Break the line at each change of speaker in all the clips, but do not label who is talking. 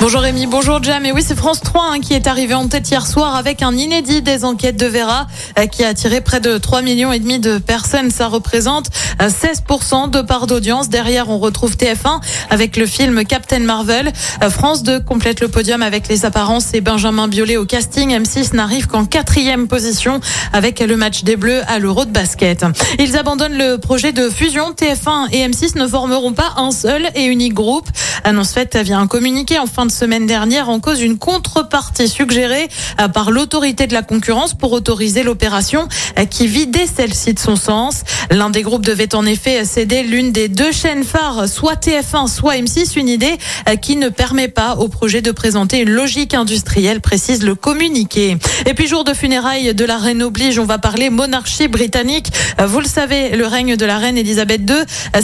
Bonjour Rémi, bonjour Jam. Et oui, c'est France 3 hein, qui est arrivé en tête hier soir avec un inédit des enquêtes de Vera euh, qui a attiré près de 3 millions et demi de personnes. Ça représente euh, 16% de part d'audience. Derrière, on retrouve TF1 avec le film Captain Marvel. Euh, France 2 complète le podium avec les apparences et Benjamin Biolay au casting. M6 n'arrive qu'en quatrième position avec le match des Bleus à l'Euro de basket. Ils abandonnent le projet de fusion. TF1 et M6 ne formeront pas un seul et unique groupe. Annonce faite via un communiqué en fin de semaine dernière en cause une contrepartie suggérée euh, par l'autorité de la concurrence pour autoriser l'opération euh, qui vidait celle-ci de son sens. L'un des groupes devait en effet céder l'une des deux chaînes phares, soit TF1, soit M6, une idée euh, qui ne permet pas au projet de présenter une logique industrielle, précise le communiqué. Et puis jour de funérailles de la reine oblige, on va parler monarchie britannique. Vous le savez, le règne de la reine Elisabeth II,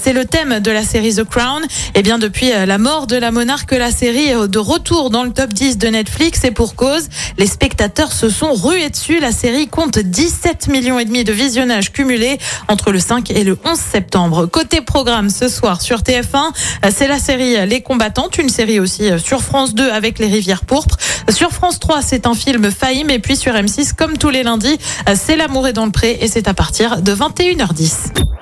c'est le thème de la série The Crown. Et bien depuis la mort de la monarque, la série est de retour dans le top 10 de Netflix et pour cause, les spectateurs se sont rués dessus. La série compte 17 millions et demi de visionnages cumulés entre le 5 et le 11 septembre. Côté programme ce soir sur TF1, c'est la série Les Combattantes, une série aussi sur France 2 avec les Rivières pourpres. Sur France 3, c'est un film Fahim et puis sur M6 comme tous les lundis, c'est L'amour est dans le pré et c'est à partir de 21h10.